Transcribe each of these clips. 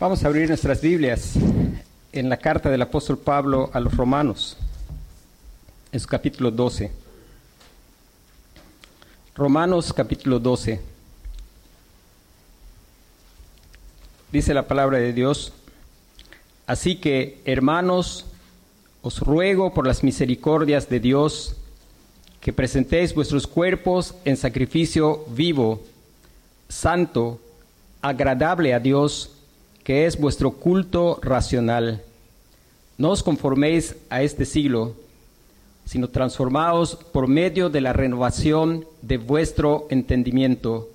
Vamos a abrir nuestras Biblias en la carta del apóstol Pablo a los romanos, en su capítulo 12. Romanos capítulo 12. Dice la palabra de Dios, así que hermanos, os ruego por las misericordias de Dios que presentéis vuestros cuerpos en sacrificio vivo, santo, agradable a Dios, que es vuestro culto racional. No os conforméis a este siglo, sino transformaos por medio de la renovación de vuestro entendimiento,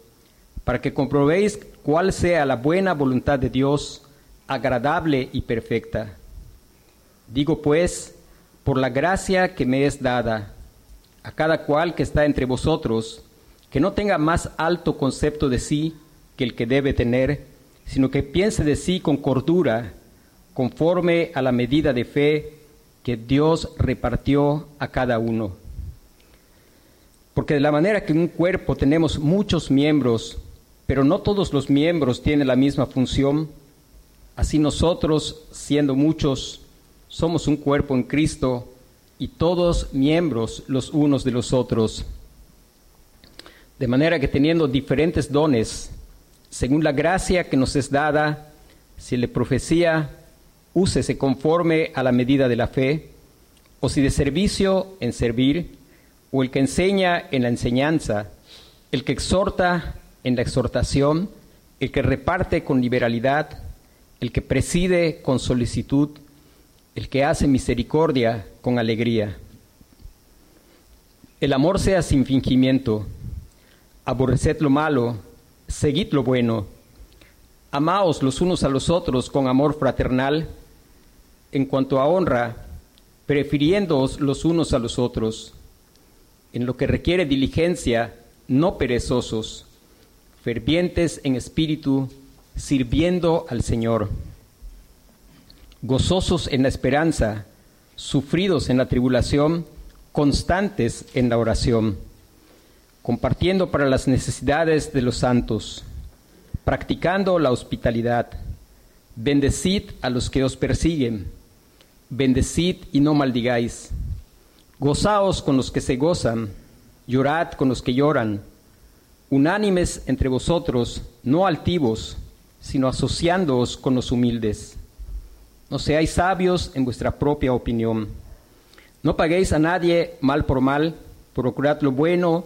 para que comprobéis cuál sea la buena voluntad de Dios, agradable y perfecta. Digo pues, por la gracia que me es dada, a cada cual que está entre vosotros, que no tenga más alto concepto de sí que el que debe tener, sino que piense de sí con cordura, conforme a la medida de fe que Dios repartió a cada uno. Porque de la manera que en un cuerpo tenemos muchos miembros, pero no todos los miembros tienen la misma función, así nosotros, siendo muchos, somos un cuerpo en Cristo y todos miembros los unos de los otros. De manera que teniendo diferentes dones, según la gracia que nos es dada, si le profecía, úsese conforme a la medida de la fe, o si de servicio en servir, o el que enseña en la enseñanza, el que exhorta en la exhortación, el que reparte con liberalidad, el que preside con solicitud, el que hace misericordia con alegría. El amor sea sin fingimiento, aborreced lo malo, seguid lo bueno, amaos los unos a los otros con amor fraternal, en cuanto a honra, prefiriéndoos los unos a los otros, en lo que requiere diligencia, no perezosos, fervientes en espíritu, sirviendo al Señor. Gozosos en la esperanza, sufridos en la tribulación, constantes en la oración, compartiendo para las necesidades de los santos, practicando la hospitalidad. Bendecid a los que os persiguen, bendecid y no maldigáis. Gozaos con los que se gozan, llorad con los que lloran, unánimes entre vosotros, no altivos, sino asociándoos con los humildes no seáis sabios en vuestra propia opinión. No paguéis a nadie mal por mal, procurad lo bueno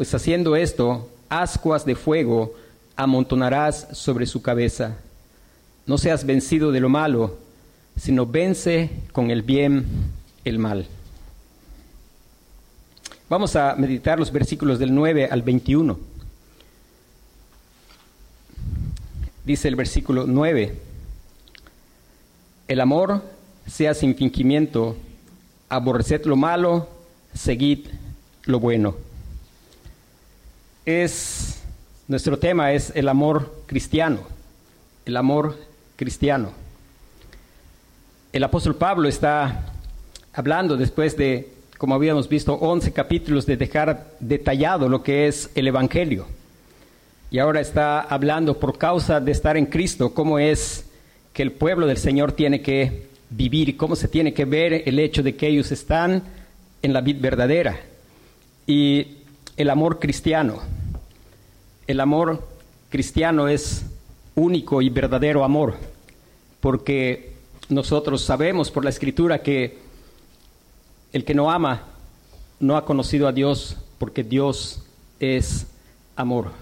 pues haciendo esto, ascuas de fuego amontonarás sobre su cabeza. No seas vencido de lo malo, sino vence con el bien el mal. Vamos a meditar los versículos del 9 al 21. Dice el versículo 9, el amor sea sin fingimiento, aborreced lo malo, seguid lo bueno. Es nuestro tema es el amor cristiano, el amor cristiano. El apóstol Pablo está hablando después de, como habíamos visto, 11 capítulos de dejar detallado lo que es el Evangelio. Y ahora está hablando por causa de estar en Cristo, cómo es que el pueblo del Señor tiene que vivir y cómo se tiene que ver el hecho de que ellos están en la vida verdadera. Y el amor cristiano. El amor cristiano es único y verdadero amor, porque nosotros sabemos por la escritura que el que no ama no ha conocido a Dios, porque Dios es amor.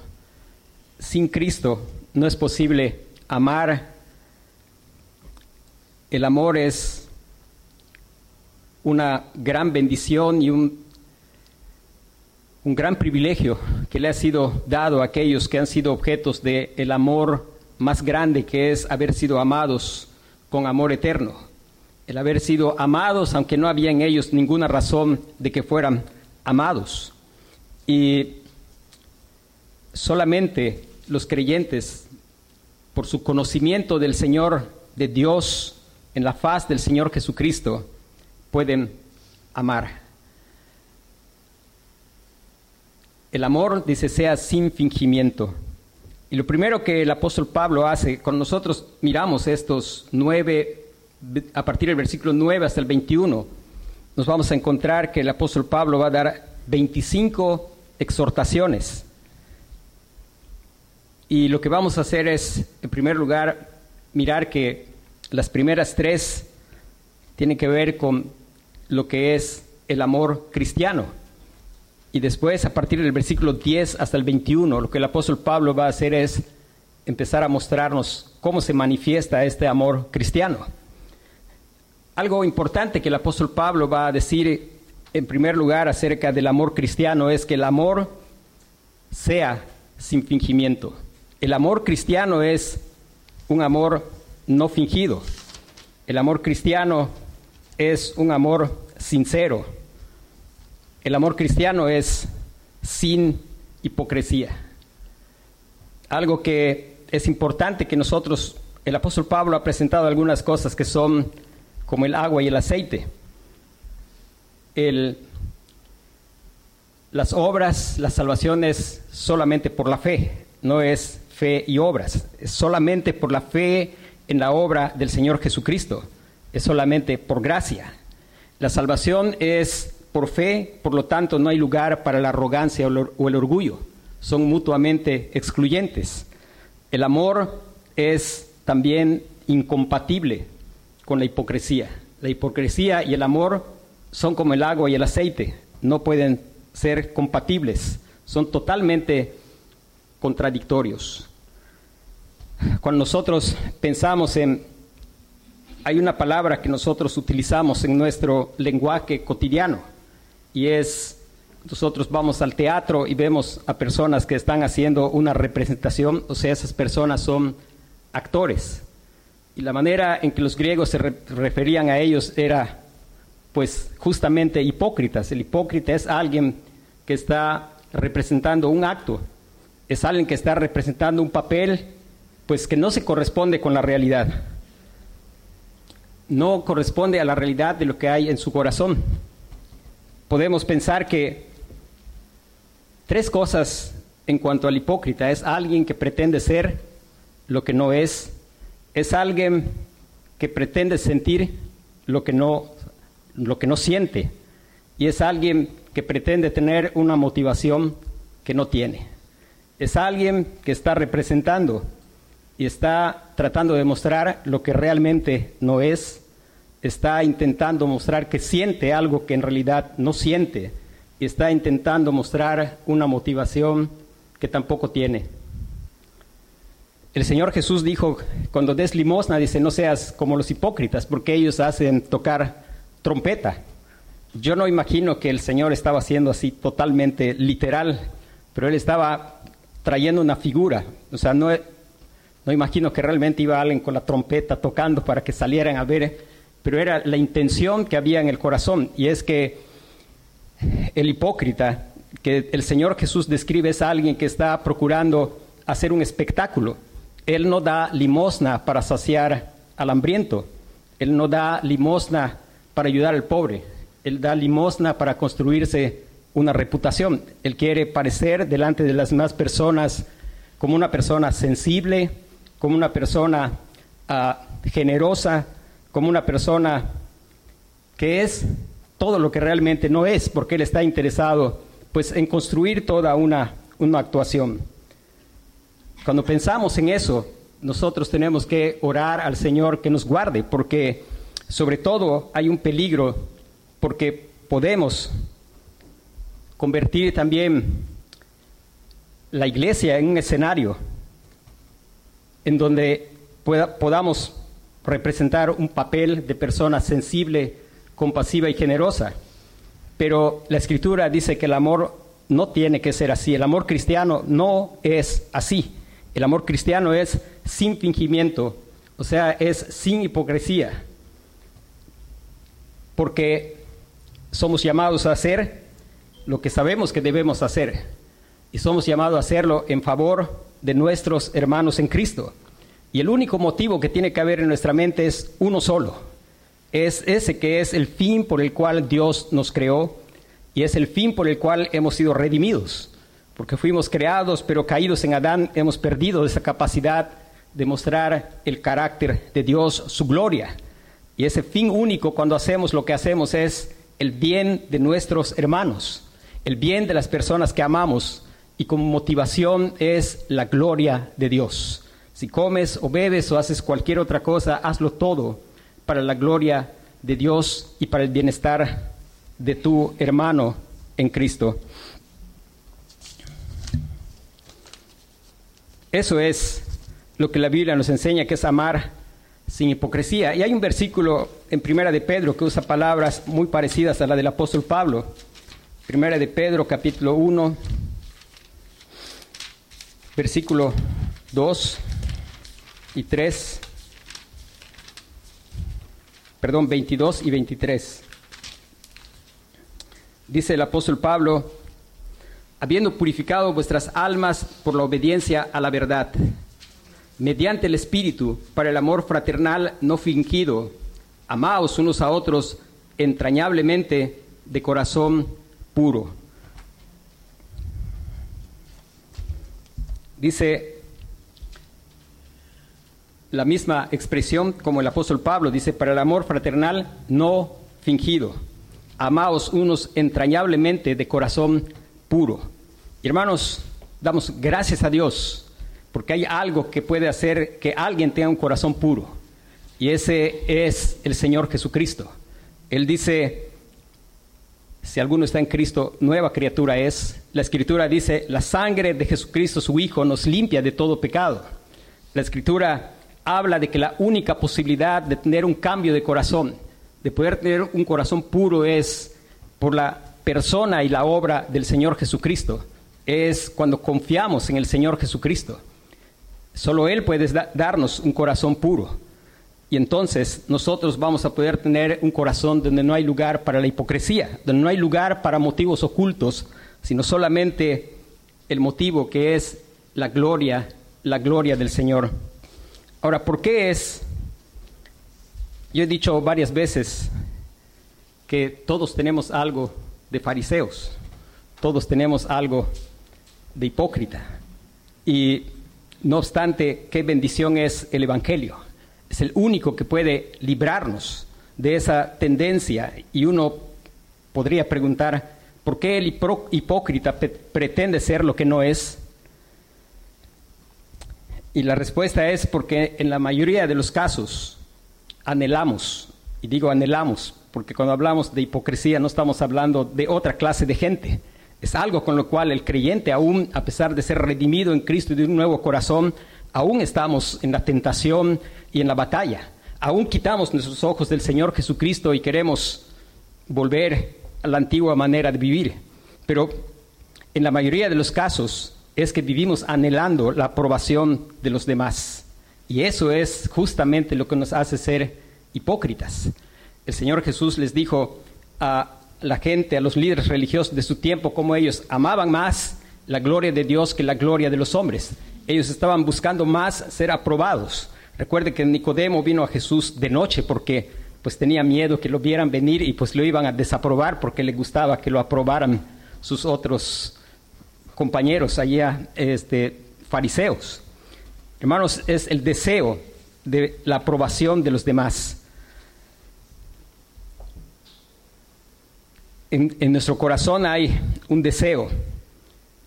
Sin Cristo no es posible amar el amor es una gran bendición y un, un gran privilegio que le ha sido dado a aquellos que han sido objetos del el amor más grande que es haber sido amados con amor eterno. El haber sido amados aunque no había en ellos ninguna razón de que fueran amados. Y solamente los creyentes, por su conocimiento del Señor, de Dios, en la faz del Señor Jesucristo, pueden amar. El amor, dice, sea sin fingimiento. Y lo primero que el apóstol Pablo hace, cuando nosotros miramos estos nueve, a partir del versículo 9 hasta el 21, nos vamos a encontrar que el apóstol Pablo va a dar 25 exhortaciones. Y lo que vamos a hacer es, en primer lugar, mirar que las primeras tres tienen que ver con lo que es el amor cristiano. Y después, a partir del versículo 10 hasta el 21, lo que el apóstol Pablo va a hacer es empezar a mostrarnos cómo se manifiesta este amor cristiano. Algo importante que el apóstol Pablo va a decir en primer lugar acerca del amor cristiano es que el amor sea sin fingimiento. El amor cristiano es un amor no fingido. El amor cristiano es un amor sincero. El amor cristiano es sin hipocresía. Algo que es importante que nosotros, el apóstol Pablo ha presentado algunas cosas que son como el agua y el aceite. Las obras, la salvación es solamente por la fe, no es fe y obras, es solamente por la fe en la obra del Señor Jesucristo, es solamente por gracia. La salvación es por fe, por lo tanto no hay lugar para la arrogancia o el orgullo, son mutuamente excluyentes. El amor es también incompatible con la hipocresía. La hipocresía y el amor son como el agua y el aceite, no pueden ser compatibles, son totalmente contradictorios. Cuando nosotros pensamos en, hay una palabra que nosotros utilizamos en nuestro lenguaje cotidiano y es, nosotros vamos al teatro y vemos a personas que están haciendo una representación, o sea, esas personas son actores. Y la manera en que los griegos se referían a ellos era, pues, justamente hipócritas. El hipócrita es alguien que está representando un acto, es alguien que está representando un papel pues que no se corresponde con la realidad. No corresponde a la realidad de lo que hay en su corazón. Podemos pensar que tres cosas en cuanto al hipócrita. Es alguien que pretende ser lo que no es. Es alguien que pretende sentir lo que no, lo que no siente. Y es alguien que pretende tener una motivación que no tiene. Es alguien que está representando y está tratando de mostrar lo que realmente no es, está intentando mostrar que siente algo que en realidad no siente y está intentando mostrar una motivación que tampoco tiene. El Señor Jesús dijo, cuando des limosna, dice, no seas como los hipócritas, porque ellos hacen tocar trompeta. Yo no imagino que el Señor estaba haciendo así totalmente literal, pero Él estaba trayendo una figura. O sea, no, no imagino que realmente iba alguien con la trompeta tocando para que salieran a ver, pero era la intención que había en el corazón. Y es que el hipócrita, que el Señor Jesús describe es alguien que está procurando hacer un espectáculo. Él no da limosna para saciar al hambriento. Él no da limosna para ayudar al pobre. Él da limosna para construirse una reputación. Él quiere parecer delante de las demás personas como una persona sensible, como una persona ah, generosa, como una persona que es todo lo que realmente no es, porque él está interesado pues en construir toda una, una actuación. Cuando pensamos en eso, nosotros tenemos que orar al Señor que nos guarde, porque sobre todo hay un peligro, porque podemos convertir también la iglesia en un escenario en donde podamos representar un papel de persona sensible, compasiva y generosa. Pero la escritura dice que el amor no tiene que ser así, el amor cristiano no es así. El amor cristiano es sin fingimiento, o sea, es sin hipocresía, porque somos llamados a hacer lo que sabemos que debemos hacer y somos llamados a hacerlo en favor de nuestros hermanos en Cristo. Y el único motivo que tiene que haber en nuestra mente es uno solo. Es ese que es el fin por el cual Dios nos creó y es el fin por el cual hemos sido redimidos. Porque fuimos creados, pero caídos en Adán, hemos perdido esa capacidad de mostrar el carácter de Dios, su gloria. Y ese fin único cuando hacemos lo que hacemos es el bien de nuestros hermanos, el bien de las personas que amamos y como motivación es la gloria de Dios. Si comes o bebes o haces cualquier otra cosa, hazlo todo para la gloria de Dios y para el bienestar de tu hermano en Cristo. Eso es lo que la Biblia nos enseña, que es amar sin hipocresía. Y hay un versículo en Primera de Pedro que usa palabras muy parecidas a la del apóstol Pablo. Primera de Pedro, capítulo 1, versículo 2 y 3, perdón, 22 y 23. Dice el apóstol Pablo, habiendo purificado vuestras almas por la obediencia a la verdad, mediante el Espíritu, para el amor fraternal no fingido, amaos unos a otros entrañablemente de corazón puro. Dice la misma expresión como el apóstol Pablo, dice, para el amor fraternal no fingido. Amaos unos entrañablemente de corazón puro. hermanos, damos gracias a Dios porque hay algo que puede hacer que alguien tenga un corazón puro. Y ese es el Señor Jesucristo. Él dice, si alguno está en Cristo, nueva criatura es. La escritura dice, la sangre de Jesucristo, su Hijo, nos limpia de todo pecado. La escritura habla de que la única posibilidad de tener un cambio de corazón, de poder tener un corazón puro es por la persona y la obra del Señor Jesucristo. Es cuando confiamos en el Señor Jesucristo. Solo Él puede darnos un corazón puro. Y entonces nosotros vamos a poder tener un corazón donde no hay lugar para la hipocresía, donde no hay lugar para motivos ocultos, sino solamente el motivo que es la gloria, la gloria del Señor. Ahora, ¿por qué es? Yo he dicho varias veces que todos tenemos algo de fariseos, todos tenemos algo de hipócrita. Y no obstante, qué bendición es el Evangelio. Es el único que puede librarnos de esa tendencia. Y uno podría preguntar, ¿por qué el hipócrita pretende ser lo que no es? Y la respuesta es porque en la mayoría de los casos anhelamos, y digo anhelamos, porque cuando hablamos de hipocresía no estamos hablando de otra clase de gente. Es algo con lo cual el creyente aún, a pesar de ser redimido en Cristo y de un nuevo corazón, aún estamos en la tentación y en la batalla. Aún quitamos nuestros ojos del Señor Jesucristo y queremos volver a la antigua manera de vivir. Pero en la mayoría de los casos es que vivimos anhelando la aprobación de los demás. Y eso es justamente lo que nos hace ser hipócritas. El Señor Jesús les dijo a la gente, a los líderes religiosos de su tiempo, como ellos amaban más la gloria de Dios que la gloria de los hombres. Ellos estaban buscando más ser aprobados. Recuerde que Nicodemo vino a Jesús de noche porque pues tenía miedo que lo vieran venir y pues lo iban a desaprobar porque le gustaba que lo aprobaran sus otros compañeros allá, este, fariseos. Hermanos, es el deseo de la aprobación de los demás. En, en, nuestro corazón hay un deseo,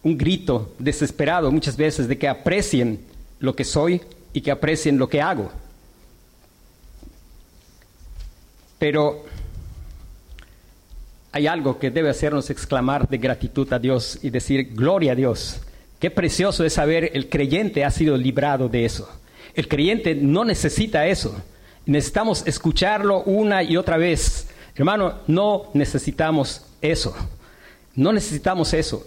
un grito desesperado muchas veces de que aprecien lo que soy y que aprecien lo que hago. Pero hay algo que debe hacernos exclamar de gratitud a Dios y decir, gloria a Dios. Qué precioso es saber el creyente ha sido librado de eso. El creyente no necesita eso. Necesitamos escucharlo una y otra vez. Hermano, no necesitamos eso. No necesitamos eso.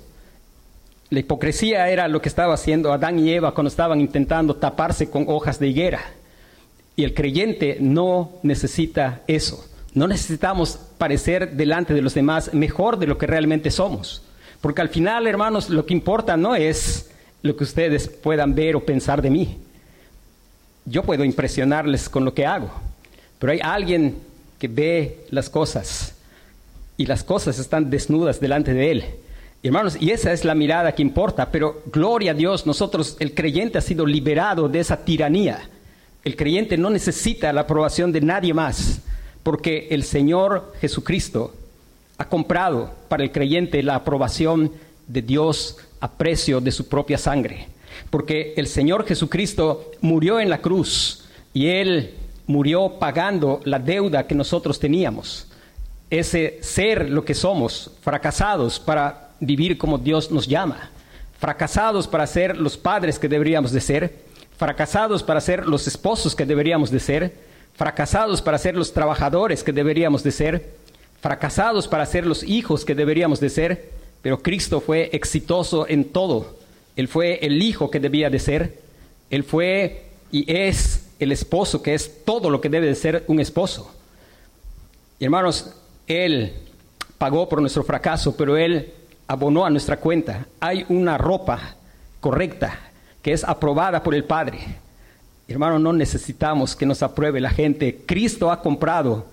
La hipocresía era lo que estaba haciendo Adán y Eva cuando estaban intentando taparse con hojas de higuera. Y el creyente no necesita eso. No necesitamos parecer delante de los demás mejor de lo que realmente somos. Porque al final, hermanos, lo que importa no es lo que ustedes puedan ver o pensar de mí. Yo puedo impresionarles con lo que hago, pero hay alguien que ve las cosas y las cosas están desnudas delante de él Hermanos, y esa es la mirada que importa, pero gloria a Dios, nosotros, el creyente ha sido liberado de esa tiranía. El creyente no necesita la aprobación de nadie más, porque el Señor Jesucristo ha comprado para el creyente la aprobación de Dios a precio de su propia sangre. Porque el Señor Jesucristo murió en la cruz y Él murió pagando la deuda que nosotros teníamos. Ese ser lo que somos, fracasados para vivir como Dios nos llama, fracasados para ser los padres que deberíamos de ser, fracasados para ser los esposos que deberíamos de ser, fracasados para ser los trabajadores que deberíamos de ser, fracasados para ser los hijos que deberíamos de ser, pero Cristo fue exitoso en todo. Él fue el hijo que debía de ser, Él fue y es el esposo que es todo lo que debe de ser un esposo. Y hermanos, Él pagó por nuestro fracaso, pero Él abonó a nuestra cuenta. Hay una ropa correcta que es aprobada por el Padre. Hermano, no necesitamos que nos apruebe la gente. Cristo ha comprado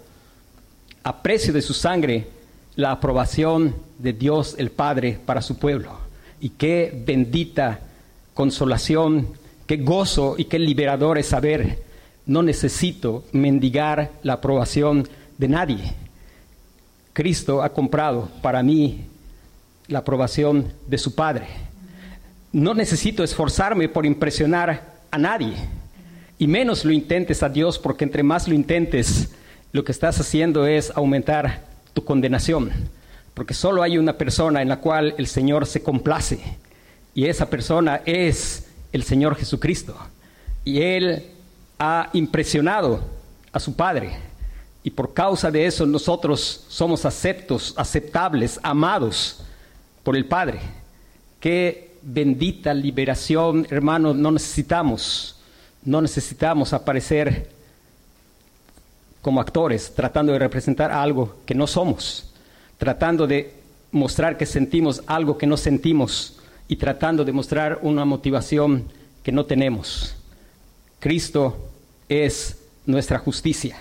a precio de su sangre la aprobación de Dios el Padre para su pueblo. Y qué bendita consolación, qué gozo y qué liberador es saber, no necesito mendigar la aprobación de nadie. Cristo ha comprado para mí la aprobación de su Padre. No necesito esforzarme por impresionar a nadie, y menos lo intentes a Dios, porque entre más lo intentes, lo que estás haciendo es aumentar tu condenación, porque solo hay una persona en la cual el Señor se complace, y esa persona es el Señor Jesucristo. Y Él ha impresionado a su Padre, y por causa de eso nosotros somos aceptos, aceptables, amados por el Padre. Qué bendita liberación, hermanos, no necesitamos, no necesitamos aparecer como actores tratando de representar algo que no somos, tratando de mostrar que sentimos algo que no sentimos y tratando de mostrar una motivación que no tenemos. Cristo es nuestra justicia.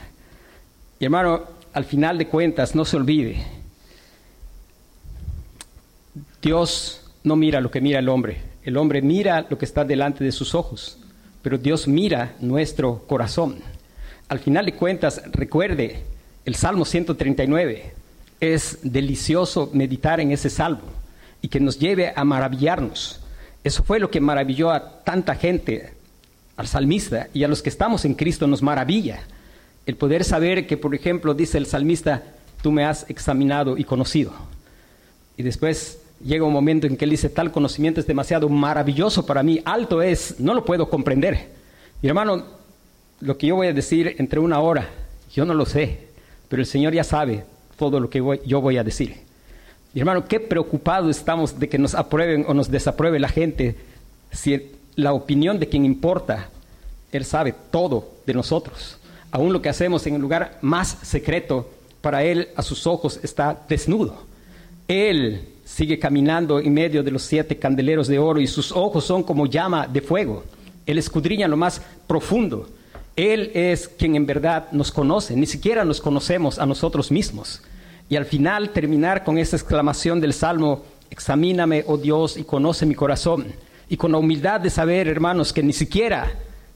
Y hermano, al final de cuentas, no se olvide, Dios no mira lo que mira el hombre, el hombre mira lo que está delante de sus ojos, pero Dios mira nuestro corazón. Al final de cuentas, recuerde, el Salmo 139 es delicioso meditar en ese salmo y que nos lleve a maravillarnos. Eso fue lo que maravilló a tanta gente, al salmista y a los que estamos en Cristo nos maravilla. El poder saber que, por ejemplo, dice el salmista, tú me has examinado y conocido. Y después llega un momento en que él dice, tal conocimiento es demasiado maravilloso para mí, alto es, no lo puedo comprender. Mi hermano, lo que yo voy a decir entre una hora, yo no lo sé, pero el Señor ya sabe todo lo que yo voy a decir. Mi hermano, qué preocupados estamos de que nos aprueben o nos desapruebe la gente si la opinión de quien importa, Él sabe todo de nosotros. Aún lo que hacemos en el lugar más secreto, para Él a sus ojos está desnudo. Él sigue caminando en medio de los siete candeleros de oro y sus ojos son como llama de fuego. Él escudriña lo más profundo. Él es quien en verdad nos conoce, ni siquiera nos conocemos a nosotros mismos. Y al final terminar con esa exclamación del Salmo, examíname, oh Dios, y conoce mi corazón. Y con la humildad de saber, hermanos, que ni siquiera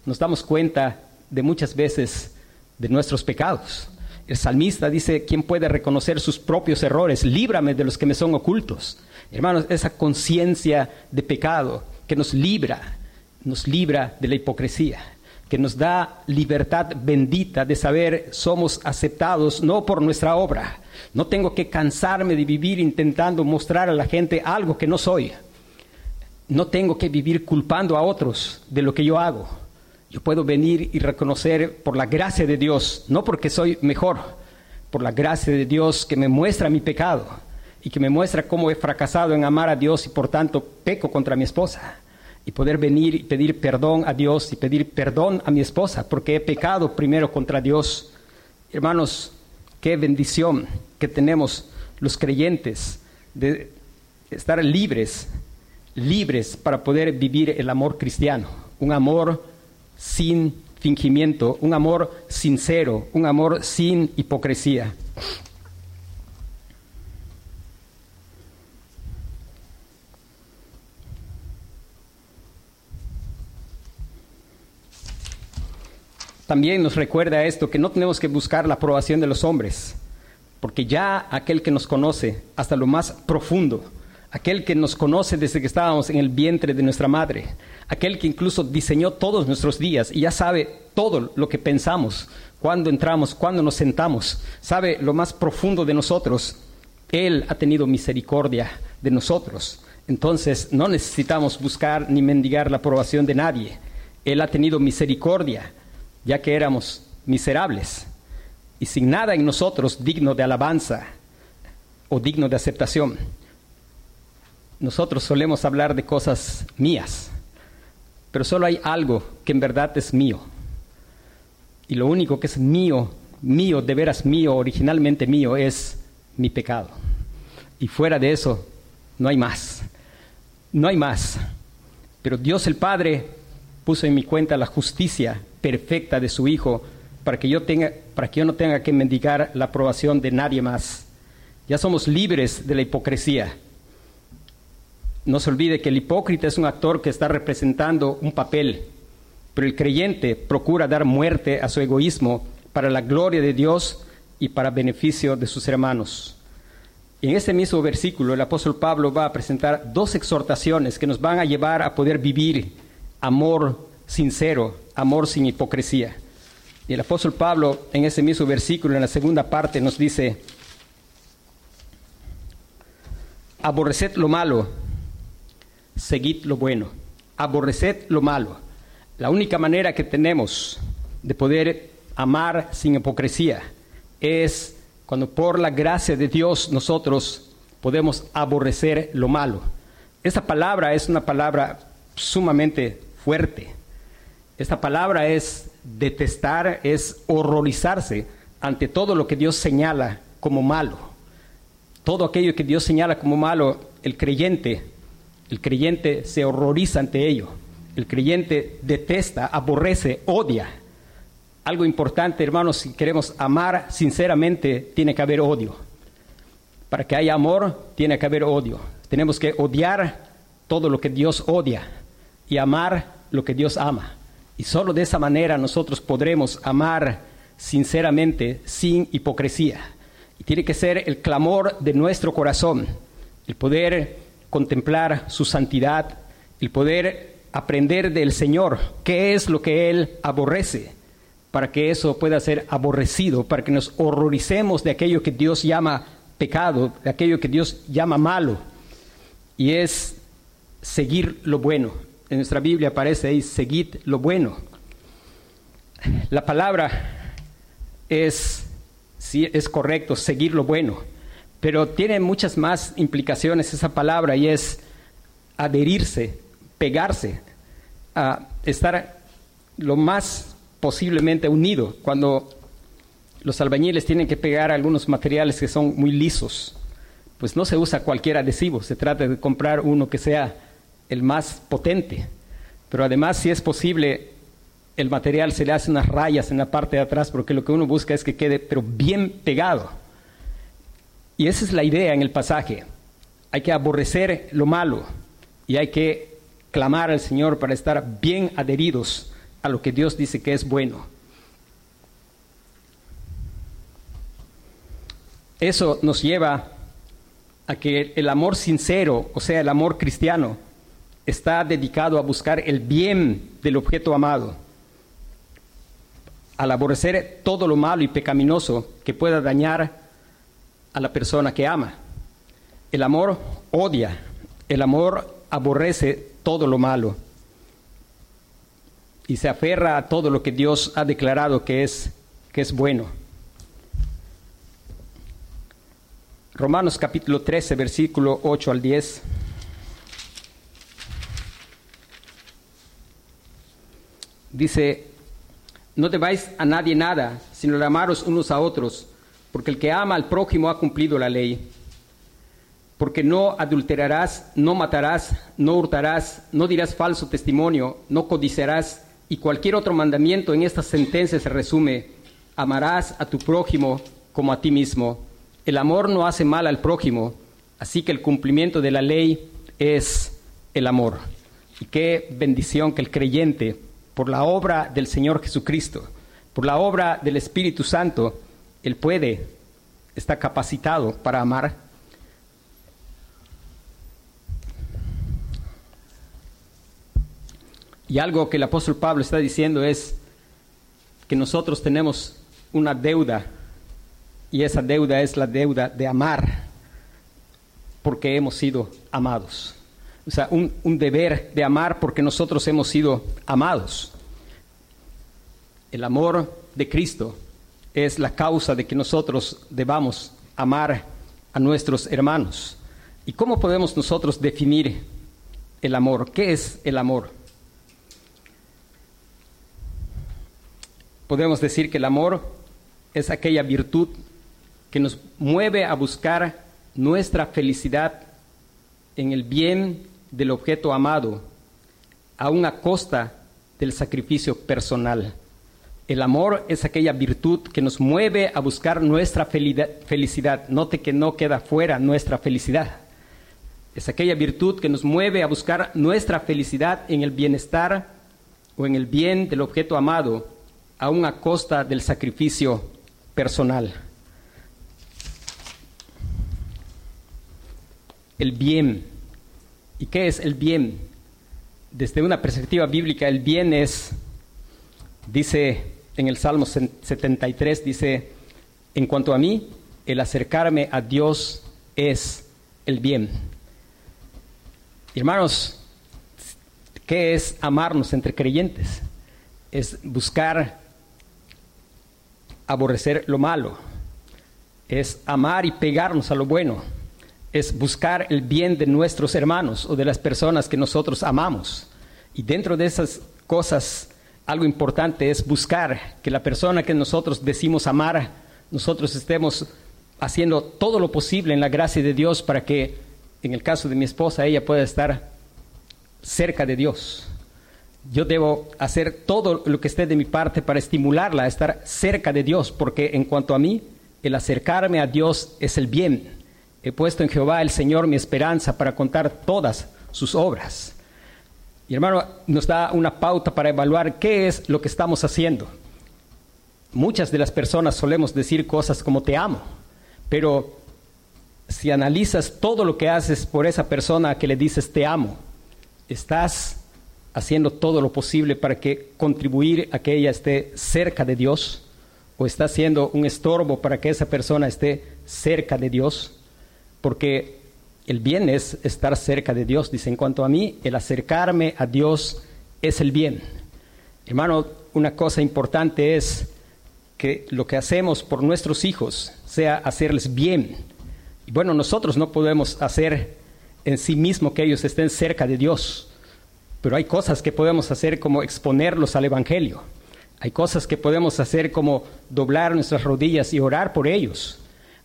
nos damos cuenta de muchas veces de nuestros pecados. El salmista dice, ¿quién puede reconocer sus propios errores? Líbrame de los que me son ocultos. Hermanos, esa conciencia de pecado que nos libra, nos libra de la hipocresía, que nos da libertad bendita de saber somos aceptados no por nuestra obra. No tengo que cansarme de vivir intentando mostrar a la gente algo que no soy. No tengo que vivir culpando a otros de lo que yo hago yo puedo venir y reconocer por la gracia de Dios, no porque soy mejor, por la gracia de Dios que me muestra mi pecado y que me muestra cómo he fracasado en amar a Dios y por tanto peco contra mi esposa. Y poder venir y pedir perdón a Dios y pedir perdón a mi esposa porque he pecado primero contra Dios. Hermanos, qué bendición que tenemos los creyentes de estar libres, libres para poder vivir el amor cristiano, un amor sin fingimiento, un amor sincero, un amor sin hipocresía. También nos recuerda esto, que no tenemos que buscar la aprobación de los hombres, porque ya aquel que nos conoce hasta lo más profundo, aquel que nos conoce desde que estábamos en el vientre de nuestra madre, aquel que incluso diseñó todos nuestros días y ya sabe todo lo que pensamos, cuando entramos, cuando nos sentamos, sabe lo más profundo de nosotros. Él ha tenido misericordia de nosotros. Entonces no necesitamos buscar ni mendigar la aprobación de nadie. Él ha tenido misericordia ya que éramos miserables y sin nada en nosotros digno de alabanza o digno de aceptación. Nosotros solemos hablar de cosas mías, pero solo hay algo que en verdad es mío. Y lo único que es mío, mío, de veras mío, originalmente mío, es mi pecado. Y fuera de eso, no hay más. No hay más. Pero Dios el Padre puso en mi cuenta la justicia perfecta de su Hijo para que yo, tenga, para que yo no tenga que mendigar la aprobación de nadie más. Ya somos libres de la hipocresía. No se olvide que el hipócrita es un actor que está representando un papel, pero el creyente procura dar muerte a su egoísmo para la gloria de Dios y para beneficio de sus hermanos. En este mismo versículo el apóstol Pablo va a presentar dos exhortaciones que nos van a llevar a poder vivir amor sincero, amor sin hipocresía. Y el apóstol Pablo en ese mismo versículo, en la segunda parte, nos dice, aborreced lo malo, seguid lo bueno, aborreced lo malo. La única manera que tenemos de poder amar sin hipocresía es cuando por la gracia de Dios nosotros podemos aborrecer lo malo. Esta palabra es una palabra sumamente fuerte. Esta palabra es detestar, es horrorizarse ante todo lo que Dios señala como malo. Todo aquello que Dios señala como malo, el creyente, el creyente se horroriza ante ello. El creyente detesta, aborrece, odia. Algo importante, hermanos, si queremos amar sinceramente, tiene que haber odio. Para que haya amor, tiene que haber odio. Tenemos que odiar todo lo que Dios odia y amar lo que Dios ama. Y solo de esa manera nosotros podremos amar sinceramente, sin hipocresía. Y tiene que ser el clamor de nuestro corazón, el poder contemplar su santidad, el poder aprender del Señor qué es lo que Él aborrece, para que eso pueda ser aborrecido, para que nos horroricemos de aquello que Dios llama pecado, de aquello que Dios llama malo, y es seguir lo bueno, en nuestra Biblia aparece ahí, seguid lo bueno. La palabra es, sí, es correcto, seguir lo bueno, pero tiene muchas más implicaciones esa palabra y es adherirse, pegarse, estar lo más posiblemente unido. Cuando los albañiles tienen que pegar algunos materiales que son muy lisos, pues no se usa cualquier adhesivo, se trata de comprar uno que sea el más potente. Pero además, si es posible, el material se le hace unas rayas en la parte de atrás porque lo que uno busca es que quede pero bien pegado. Y esa es la idea en el pasaje. Hay que aborrecer lo malo y hay que clamar al Señor para estar bien adheridos a lo que Dios dice que es bueno. Eso nos lleva a que el amor sincero, o sea, el amor cristiano, está dedicado a buscar el bien del objeto amado, al aborrecer todo lo malo y pecaminoso que pueda dañar a la persona que ama. El amor odia, el amor aborrece todo lo malo y se aferra a todo lo que Dios ha declarado que es, que es bueno. Romanos capítulo 13, versículo 8 al 10. Dice, no debáis a nadie nada, sino amaros unos a otros, porque el que ama al prójimo ha cumplido la ley. Porque no adulterarás, no matarás, no hurtarás, no dirás falso testimonio, no codiciarás, y cualquier otro mandamiento en esta sentencia se resume, amarás a tu prójimo como a ti mismo. El amor no hace mal al prójimo, así que el cumplimiento de la ley es el amor. Y qué bendición que el creyente, por la obra del Señor Jesucristo, por la obra del Espíritu Santo, él puede, está capacitado para amar. Y algo que el apóstol Pablo está diciendo es que nosotros tenemos una deuda y esa deuda es la deuda de amar porque hemos sido amados. O sea, un, un, deber de amar porque nosotros hemos sido amados. El amor de Cristo es la causa de que nosotros debamos amar a nuestros hermanos. ¿Y cómo podemos nosotros definir el amor? ¿Qué es el amor? Podemos decir que el amor es aquella virtud que nos mueve a buscar nuestra felicidad en el bien del objeto amado, aun a costa del sacrificio personal. El amor es aquella virtud que nos mueve a buscar nuestra felicidad. Note que no queda fuera nuestra felicidad. Es aquella virtud que nos mueve a buscar nuestra felicidad en el bienestar o en el bien del objeto amado, aun a costa del sacrificio personal. El bien. ¿Y qué es el bien? Desde una perspectiva bíblica, el bien es, dice en el Salmo 73, dice, en cuanto a mí, el acercarme a Dios es el bien. Hermanos, ¿qué es amarnos entre creyentes? Es buscar aborrecer lo malo, es amar y pegarnos a lo bueno, es buscar el bien de nuestros hermanos o de las personas que nosotros amamos. Y dentro de esas cosas, algo importante es buscar que la persona que nosotros decimos amar, nosotros estemos haciendo todo lo posible en la gracia de Dios para que, en el caso de mi esposa, ella pueda estar cerca de Dios yo debo hacer todo lo que esté de mi parte para estimularla a estar cerca de Dios, porque en cuanto a mí, el acercarme a Dios es el bien. He puesto en Jehová el Señor mi esperanza para contar todas sus obras. Y hermano, nos da una pauta para evaluar qué es lo que estamos haciendo. Muchas de las personas solemos decir cosas como te amo, pero si analizas todo lo que haces por esa persona que le dices te amo, estás haciendo todo lo posible para que contribuir a que ella esté cerca de Dios o está siendo un estorbo para que esa persona esté cerca de Dios, porque el bien es estar cerca de Dios. Dice, en cuanto a mí, el acercarme a Dios es el bien. Hermano, una cosa importante es que lo que hacemos por nuestros hijos sea hacerles bien. Y bueno, nosotros no podemos hacer en sí mismo que ellos estén cerca de Dios pero hay cosas que podemos hacer como exponerlos al Evangelio. Hay cosas que podemos hacer como doblar nuestras rodillas y orar por ellos.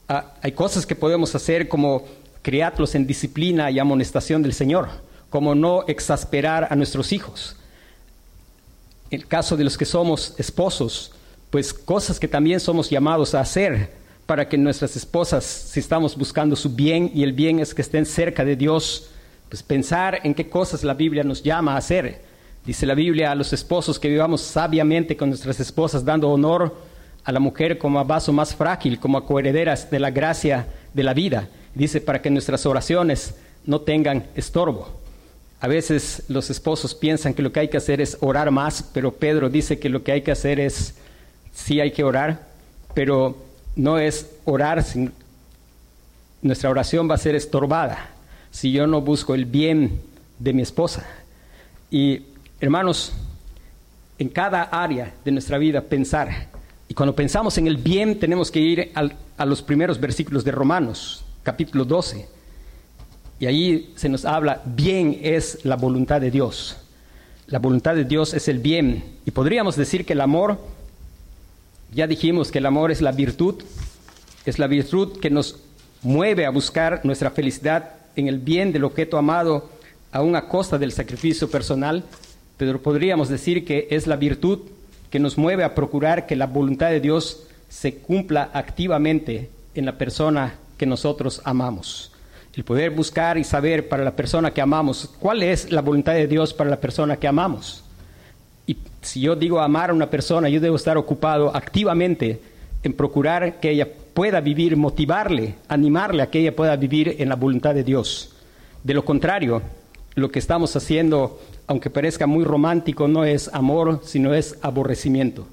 Ah, hay cosas que podemos hacer como criarlos en disciplina y amonestación del Señor, como no exasperar a nuestros hijos. El caso de los que somos esposos, pues cosas que también somos llamados a hacer para que nuestras esposas, si estamos buscando su bien y el bien es que estén cerca de Dios, pues pensar en qué cosas la Biblia nos llama a hacer. Dice la Biblia a los esposos que vivamos sabiamente con nuestras esposas, dando honor a la mujer como a vaso más frágil, como a coherederas de la gracia de la vida. Dice para que nuestras oraciones no tengan estorbo. A veces los esposos piensan que lo que hay que hacer es orar más, pero Pedro dice que lo que hay que hacer es, sí hay que orar, pero no es orar, sin, nuestra oración va a ser estorbada si yo no busco el bien de mi esposa. Y hermanos, en cada área de nuestra vida pensar. Y cuando pensamos en el bien tenemos que ir a los primeros versículos de Romanos, capítulo 12. Y ahí se nos habla, bien es la voluntad de Dios. La voluntad de Dios es el bien. Y podríamos decir que el amor, ya dijimos que el amor es la virtud, es la virtud que nos mueve a buscar nuestra felicidad en el bien del objeto amado, aún a costa del sacrificio personal, pero podríamos decir que es la virtud que nos mueve a procurar que la voluntad de Dios se cumpla activamente en la persona que nosotros amamos. El poder buscar y saber para la persona que amamos cuál es la voluntad de Dios para la persona que amamos. Y si yo digo amar a una persona, yo debo estar ocupado activamente en procurar que ella pueda vivir, motivarle, animarle a que ella pueda vivir en la voluntad de Dios. De lo contrario, lo que estamos haciendo, aunque parezca muy romántico, no es amor, sino es aborrecimiento.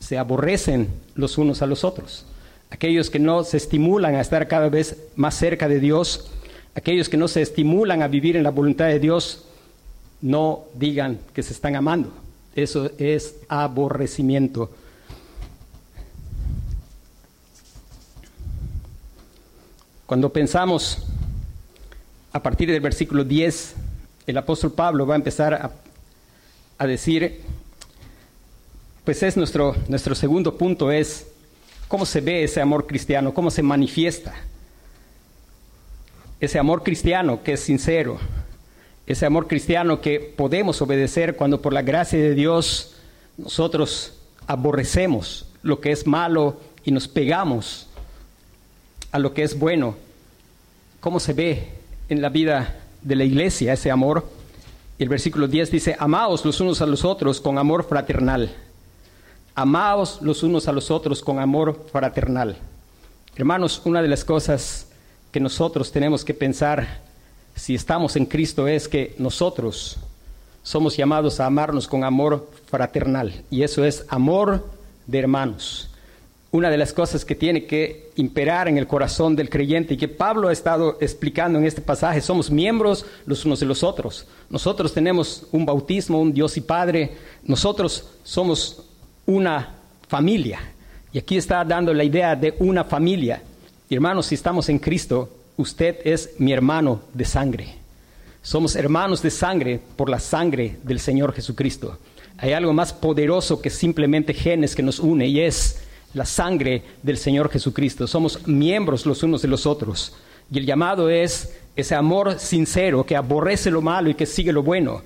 Se aborrecen los unos a los otros. Aquellos que no se estimulan a estar cada vez más cerca de Dios, aquellos que no se estimulan a vivir en la voluntad de Dios, no digan que se están amando. Eso es aborrecimiento. Cuando pensamos a partir del versículo 10, el apóstol Pablo va a empezar a, decir, pues es nuestro, nuestro segundo punto, es cómo se ve ese amor cristiano, cómo se manifiesta. Ese amor cristiano que es sincero, ese amor cristiano que podemos obedecer cuando por la gracia de Dios nosotros aborrecemos lo que es malo y nos pegamos a lo que es bueno. ¿Cómo se ve en la vida de la iglesia ese amor? el versículo 10 dice, amaos los unos a los otros con amor fraternal. Amaos los unos a los otros con amor fraternal. Hermanos, una de las cosas que nosotros tenemos que pensar si estamos en Cristo es que nosotros somos llamados a amarnos con amor fraternal. Y eso es amor de hermanos una de las cosas que tiene que imperar en el corazón del creyente y que Pablo ha estado explicando en este pasaje, somos miembros los unos de los otros. Nosotros tenemos un bautismo, un Dios y Padre, nosotros somos una familia. Y aquí está dando la idea de una familia. Hermanos, si estamos en Cristo, usted es mi hermano de sangre. Somos hermanos de sangre por la sangre del Señor Jesucristo. Hay algo más poderoso que simplemente genes que nos une y es la sangre del Señor Jesucristo. Somos miembros los unos de los otros. Y el llamado es ese amor sincero que aborrece lo malo y que sigue lo bueno.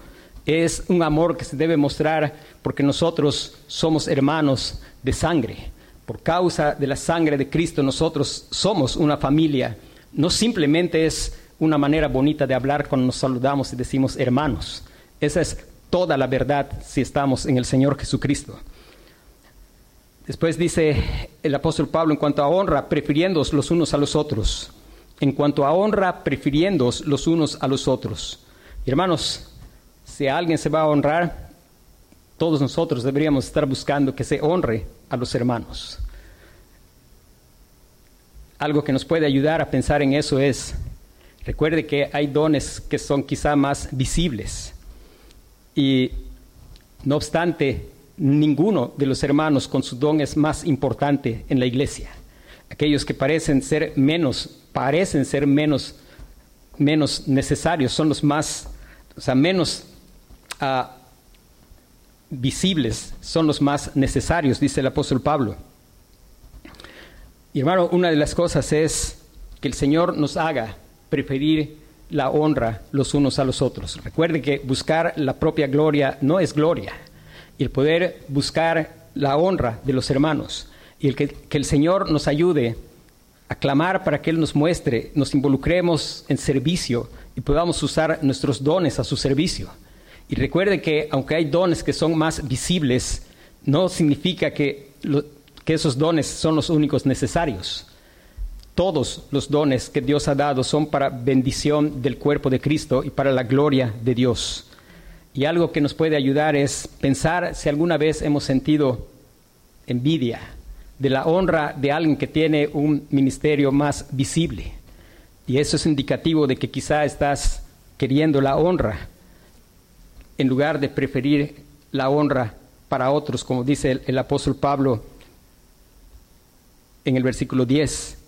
Es un amor que se debe mostrar porque nosotros somos hermanos de sangre. Por causa de la sangre de Cristo nosotros somos una familia. No simplemente es una manera bonita de hablar cuando nos saludamos y decimos hermanos. Esa es toda la verdad si estamos en el Señor Jesucristo. Después dice el apóstol Pablo en cuanto a honra, prefiriéndoos los unos a los otros. En cuanto a honra, prefiriéndoos los unos a los otros. hermanos, si alguien se va a honrar, todos nosotros deberíamos estar buscando que se honre a los hermanos. Algo que nos puede ayudar a pensar en eso es, recuerde que hay dones que son quizá más visibles. Y no obstante, ninguno de los hermanos con su don es más importante en la iglesia. Aquellos que parecen ser menos, parecen ser menos, menos necesarios, son los más, o sea, menos ah, visibles, son los más necesarios, dice el apóstol Pablo. Y hermano, una de las cosas es que el Señor nos haga preferir la honra los unos a los otros. Recuerde que buscar la propia gloria no es gloria y el poder buscar la honra de los hermanos y el que, el Señor nos ayude a clamar para que Él nos muestre, nos involucremos en servicio y podamos usar nuestros dones a su servicio. Y recuerde que aunque hay dones que son más visibles, no significa que, que esos dones son los únicos necesarios. Todos los dones que Dios ha dado son para bendición del cuerpo de Cristo y para la gloria de Dios. Y algo que nos puede ayudar es pensar si alguna vez hemos sentido envidia de la honra de alguien que tiene un ministerio más visible. Y eso es indicativo de que quizá estás queriendo la honra en lugar de preferir la honra para otros, como dice el, apóstol Pablo en el versículo 10.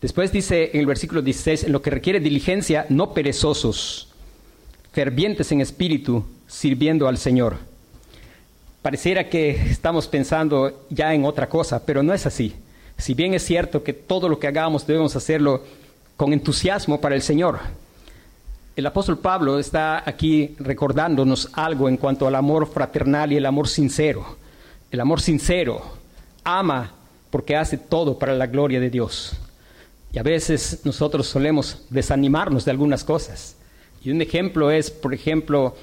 Después dice en el versículo 16, en lo que requiere diligencia, no perezosos, fervientes en espíritu, sirviendo al Señor. Pareciera que estamos pensando ya en otra cosa, pero no es así. Si bien es cierto que todo lo que hagamos debemos hacerlo con entusiasmo para el Señor. El apóstol Pablo está aquí recordándonos algo en cuanto al amor fraternal y el amor sincero. El amor sincero ama porque hace todo para la gloria de Dios. Y a veces nosotros solemos desanimarnos de algunas cosas. Y un ejemplo es, por ejemplo,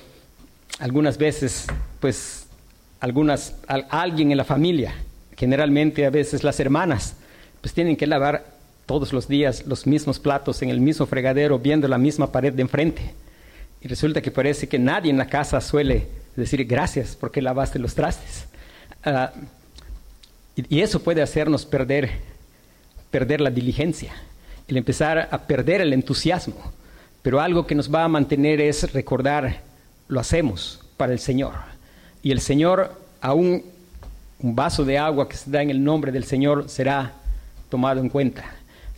algunas veces, pues algunas, alguien en la familia, generalmente a veces las hermanas, pues tienen que lavar todos los días los mismos platos en el mismo fregadero, viendo la misma pared de enfrente. Y resulta que parece que nadie en la casa suele decir gracias porque lavaste los trastes. Ah, y, eso puede hacernos perder, perder la diligencia, el empezar a perder el entusiasmo. Pero algo que nos va a mantener es recordar, lo hacemos para el Señor. Y el Señor, aún un vaso de agua que se da en el nombre del Señor será tomado en cuenta.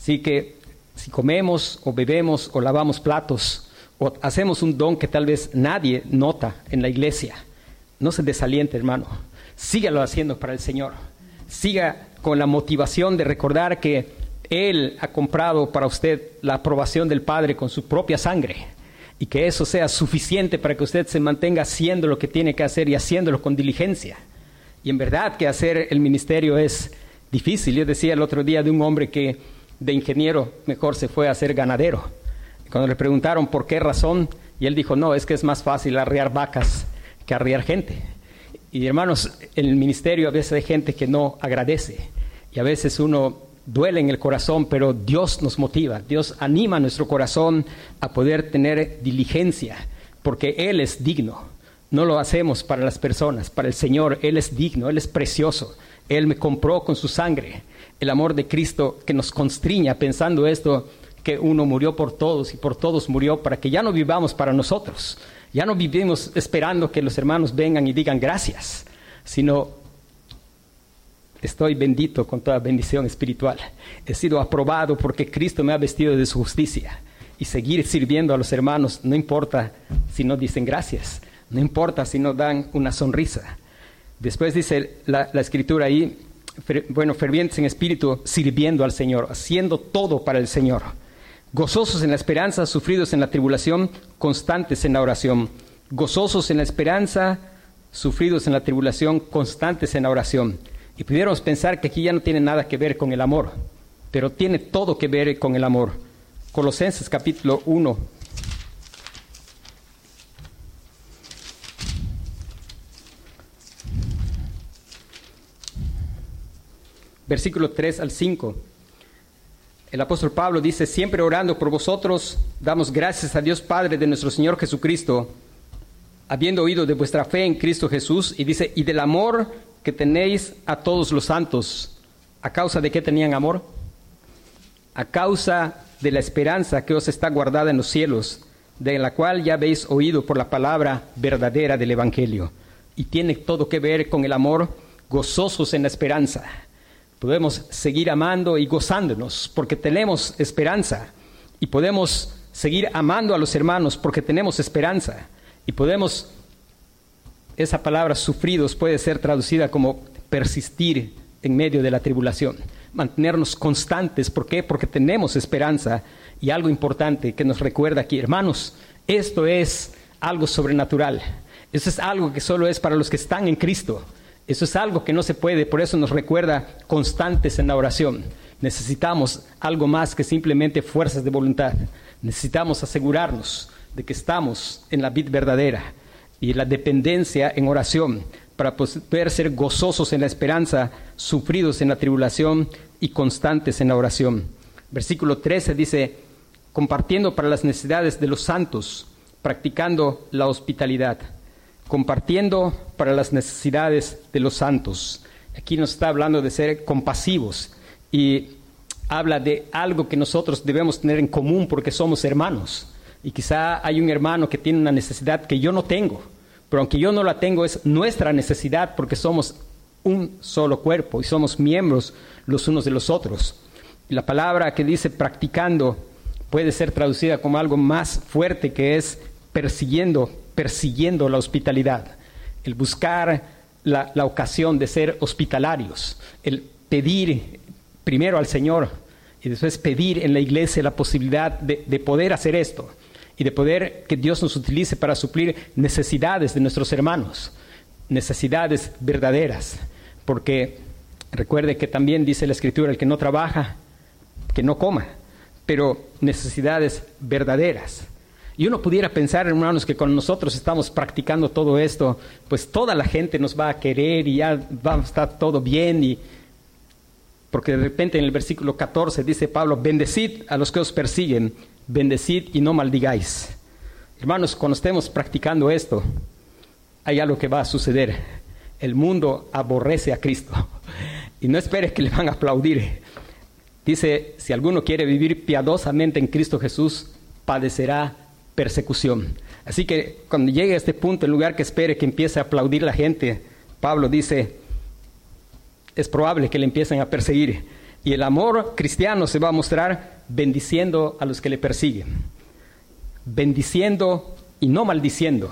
Así que si comemos o bebemos o lavamos platos o hacemos un don que tal vez nadie nota en la iglesia, no se desaliente, hermano. Sígalo haciendo para el Señor. Siga con la motivación de recordar que Él ha comprado para usted la aprobación del Padre con su propia sangre y que eso sea suficiente para que usted se mantenga haciendo lo que tiene que hacer y haciéndolo con diligencia. Y en verdad que hacer el ministerio es difícil. Yo decía el otro día de un hombre que de ingeniero mejor se fue a ser ganadero. Cuando le preguntaron por qué razón, y él dijo, no, es que es más fácil arriar vacas que arriar gente. Y hermanos, en el ministerio a veces hay gente que no agradece. Y a veces uno duele en el corazón, pero Dios nos motiva, Dios anima nuestro corazón a poder tener diligencia, porque Él es digno. No lo hacemos para las personas, para el Señor, Él es digno, Él es precioso. Él me compró con su sangre. El amor de Cristo que nos constriña pensando esto, que uno murió por todos y por todos murió para que ya no vivamos para nosotros. Ya no vivimos esperando que los hermanos vengan y digan gracias, sino estoy bendito con toda bendición espiritual. He sido aprobado porque Cristo me ha vestido de su justicia. Y seguir sirviendo a los hermanos, no importa si no dicen gracias, no importa si no dan una sonrisa. Después dice la, escritura ahí, bueno, fervientes en espíritu, sirviendo al Señor, haciendo todo para el Señor. Gozosos en la esperanza, sufridos en la tribulación, constantes en la oración. Gozosos en la esperanza, sufridos en la tribulación, constantes en la oración y pudiéramos pensar que aquí ya no tiene nada que ver con el amor, pero tiene todo que ver con el amor. Colosenses capítulo 1. Versículo 3 al 5. El apóstol Pablo dice, siempre orando por vosotros, damos gracias a Dios Padre de nuestro Señor Jesucristo, habiendo oído de vuestra fe en Cristo Jesús, y dice, y del amor que tenéis a todos los santos. ¿A causa de qué tenían amor? A causa de la esperanza que os está guardada en los cielos, de la cual ya habéis oído por la palabra verdadera del Evangelio. Y tiene todo que ver con el amor, gozosos en la esperanza. Podemos seguir amando y gozándonos porque tenemos esperanza. Y podemos seguir amando a los hermanos porque tenemos esperanza. Y podemos esa palabra sufridos puede ser traducida como persistir en medio de la tribulación, mantenernos constantes. ¿Por qué? Porque tenemos esperanza y algo importante que nos recuerda aquí, hermanos, esto es algo sobrenatural. Eso es algo que solo es para los que están en Cristo. Eso es algo que no se puede, por eso nos recuerda constantes en la oración. Necesitamos algo más que simplemente fuerzas de voluntad. Necesitamos asegurarnos de que estamos en la vid verdadera y la dependencia en oración para poder ser gozosos en la esperanza, sufridos en la tribulación y constantes en la oración. Versículo 13 dice, compartiendo para las necesidades de los santos, practicando la hospitalidad, compartiendo para las necesidades de los santos. Aquí nos está hablando de ser compasivos y habla de algo que nosotros debemos tener en común porque somos hermanos. Y quizá hay un hermano que tiene una necesidad que yo no tengo pero aunque yo no la tengo, es nuestra necesidad porque somos un solo cuerpo y somos miembros los unos de los otros. La palabra que dice practicando puede ser traducida como algo más fuerte que es persiguiendo, persiguiendo la hospitalidad, el buscar la, ocasión de ser hospitalarios, el pedir primero al Señor y después pedir en la iglesia la posibilidad de, de poder hacer esto y de poder que Dios nos utilice para suplir necesidades de nuestros hermanos, necesidades verdaderas, porque recuerde que también dice la Escritura, el que no trabaja, que no coma, pero necesidades verdaderas. Y uno pudiera pensar, hermanos, que con nosotros estamos practicando todo esto, pues toda la gente nos va a querer y ya va a estar todo bien. Y... Porque de repente en el versículo 14 dice Pablo, bendecid a los que os persiguen, bendecid y no maldigáis. Hermanos, cuando estemos practicando esto, hay algo que va a suceder. El mundo aborrece a Cristo. Y no espere que le van a aplaudir. Dice, si alguno quiere vivir piadosamente en Cristo Jesús, padecerá persecución. Así que cuando llegue a este punto, en lugar que espere que empiece a aplaudir la gente, Pablo dice, es probable que le empiecen a perseguir. Y el amor cristiano se va a mostrar bendiciendo a los que le persiguen, bendiciendo y no maldiciendo.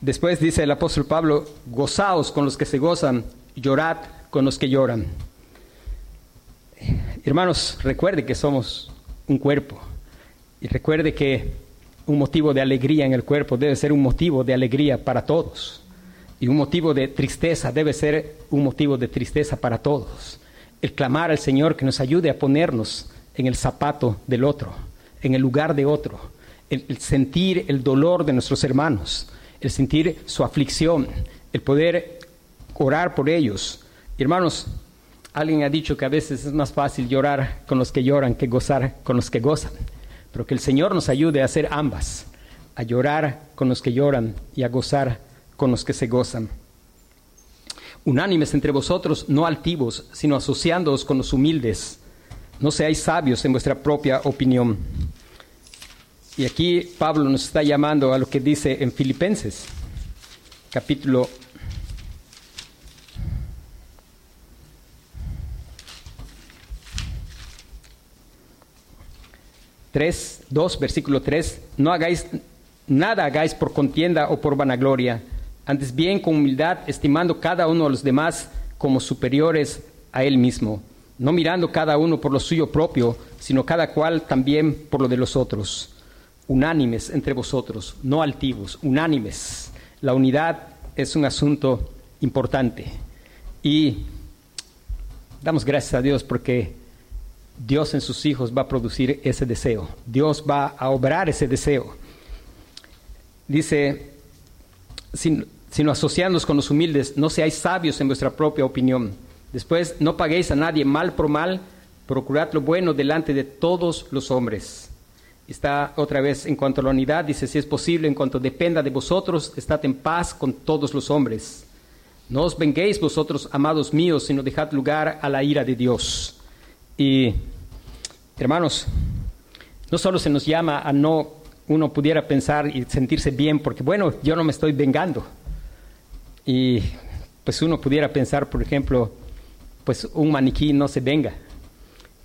Después dice el apóstol Pablo, gozaos con los que se gozan, llorad con los que lloran. Hermanos, recuerde que somos un cuerpo y recuerde que un motivo de alegría en el cuerpo debe ser un motivo de alegría para todos. Y un motivo de tristeza debe ser un motivo de tristeza para todos. El clamar al Señor que nos ayude a ponernos en el zapato del otro, en el lugar de otro. El, sentir el dolor de nuestros hermanos, el sentir su aflicción, el poder orar por ellos. hermanos, Alguien ha dicho que a veces es más fácil llorar con los que lloran que gozar con los que gozan, pero que el Señor nos ayude a hacer ambas, a llorar con los que lloran y a gozar con los que se gozan. Unánimes entre vosotros, no altivos, sino asociándoos con los humildes. No seáis sabios en vuestra propia opinión. Y aquí Pablo nos está llamando a lo que dice en Filipenses, capítulo 3, 2, versículo 3, no hagáis nada hagáis por contienda o por vanagloria, antes bien con humildad, estimando cada uno a los demás como superiores a él mismo, no mirando cada uno por lo suyo propio, sino cada cual también por lo de los otros. Unánimes entre vosotros, no altivos, unánimes. La unidad es un asunto importante. Y damos gracias a Dios porque Dios en sus hijos va a producir ese deseo. Dios va a obrar ese deseo. Dice, sino asociándonos con los humildes, no seáis sabios en vuestra propia opinión. Después, no paguéis a nadie mal por mal, procurad lo bueno delante de todos los hombres. Está otra vez en cuanto a la unidad, dice, si es posible, en cuanto dependa de vosotros, estad en paz con todos los hombres. No os venguéis vosotros, amados míos, sino dejad lugar a la ira de Dios. Y, hermanos, no solo se nos llama a no, uno pudiera pensar y sentirse bien, porque bueno, yo no me estoy vengando. Y pues uno pudiera pensar, por ejemplo, pues un maniquí no se venga.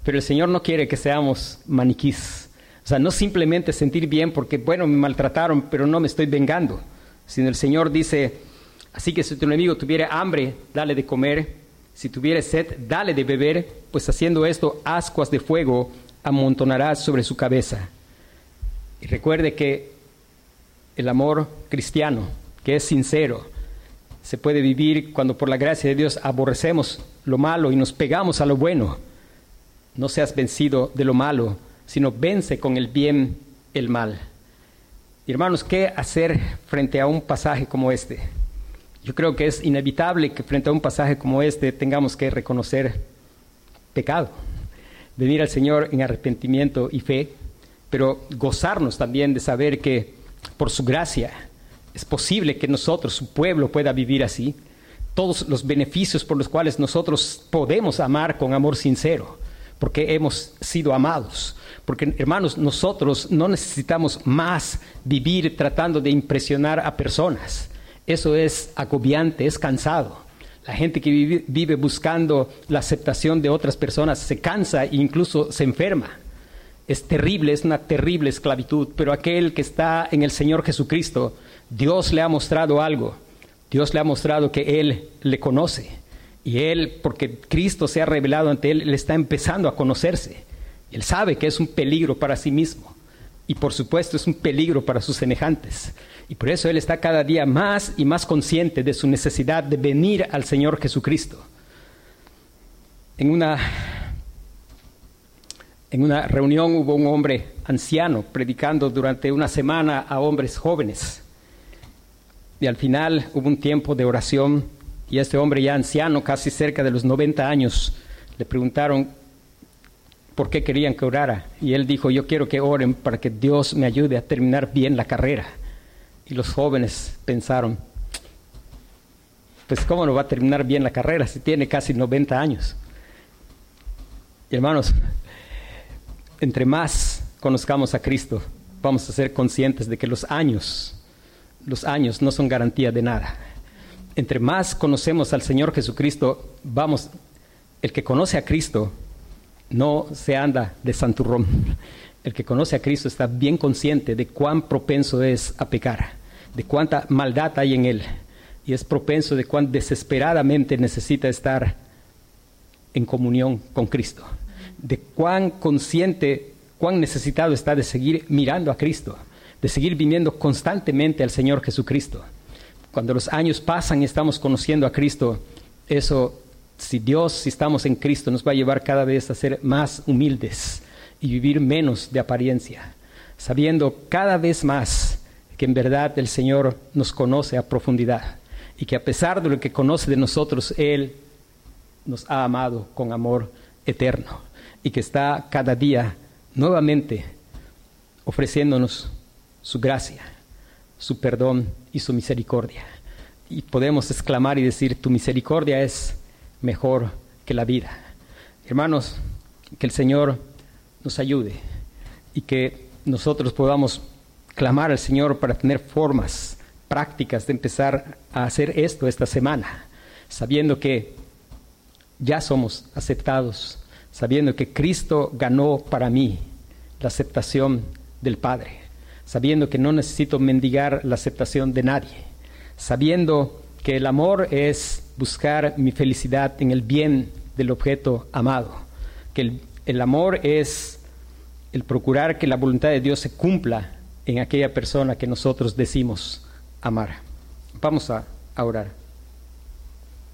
Pero el Señor no quiere que seamos maniquís. O sea, no simplemente sentir bien porque, bueno, me maltrataron, pero no me estoy vengando. Sino el Señor dice, así que si tu enemigo tuviera hambre, dale de comer si tuviere sed, dale de beber, pues haciendo esto, ascuas de fuego amontonarás sobre su cabeza. Y recuerde que el amor cristiano, que es sincero, se puede vivir cuando por la gracia de Dios aborrecemos lo malo y nos pegamos a lo bueno. No seas vencido de lo malo, sino vence con el bien el mal. hermanos, ¿qué hacer frente a un pasaje como este? Yo creo que es inevitable que frente a un pasaje como este tengamos que reconocer pecado, venir al Señor en arrepentimiento y fe, pero gozarnos también de saber que por su gracia es posible que nosotros, su pueblo, pueda vivir así. Todos los beneficios por los cuales nosotros podemos amar con amor sincero, porque hemos sido amados. Porque, hermanos, nosotros no necesitamos más vivir tratando de impresionar a personas. Eso es agobiante, es cansado. La gente que vive, buscando la aceptación de otras personas se cansa e incluso se enferma. Es terrible, es una terrible esclavitud, pero aquel que está en el Señor Jesucristo, Dios le ha mostrado algo. Dios le ha mostrado que Él le conoce. Y Él, porque Cristo se ha revelado ante Él, le está empezando a conocerse. Él sabe que es un peligro para sí mismo. Y por supuesto es un peligro para sus semejantes. Y por eso Él está cada día más y más consciente de su necesidad de venir al Señor Jesucristo. En una en una reunión hubo un hombre anciano predicando durante una semana a hombres jóvenes. Y al final hubo un tiempo de oración y este hombre ya anciano, casi cerca de los 90 años, le preguntaron por qué querían que orara. Y él dijo, yo quiero que oren para que Dios me ayude a terminar bien la carrera. Y los jóvenes pensaron, pues cómo no va a terminar bien la carrera si tiene casi 90 años. Y hermanos, entre más conozcamos a Cristo, vamos a ser conscientes de que los años, los años no son garantía de nada. Entre más conocemos al Señor Jesucristo, vamos, el que conoce a Cristo no se anda de santurrón. El que conoce a Cristo está bien consciente de cuán propenso es a pecar, de cuánta maldad hay en él, y es propenso de cuán desesperadamente necesita estar en comunión con Cristo de cuán consciente, cuán necesitado está de seguir mirando a Cristo, de seguir viniendo constantemente al Señor Jesucristo. Cuando los años pasan y estamos conociendo a Cristo, eso, si Dios, si estamos en Cristo, nos va a llevar cada vez a ser más humildes y vivir menos de apariencia, sabiendo cada vez más que en verdad el Señor nos conoce a profundidad y que a pesar de lo que conoce de nosotros, Él nos ha amado con amor eterno y que está cada día nuevamente ofreciéndonos su gracia, su perdón y su misericordia. Y podemos exclamar y decir, tu misericordia es mejor que la vida. Hermanos, que el Señor nos ayude y que nosotros podamos clamar al Señor para tener formas prácticas de empezar a hacer esto esta semana, sabiendo que ya somos aceptados sabiendo que Cristo ganó para mí la aceptación del Padre, sabiendo que no necesito mendigar la aceptación de nadie, sabiendo que el amor es buscar mi felicidad en el bien del objeto amado, que el, amor es el procurar que la voluntad de Dios se cumpla en aquella persona que nosotros decimos amar. Vamos a orar.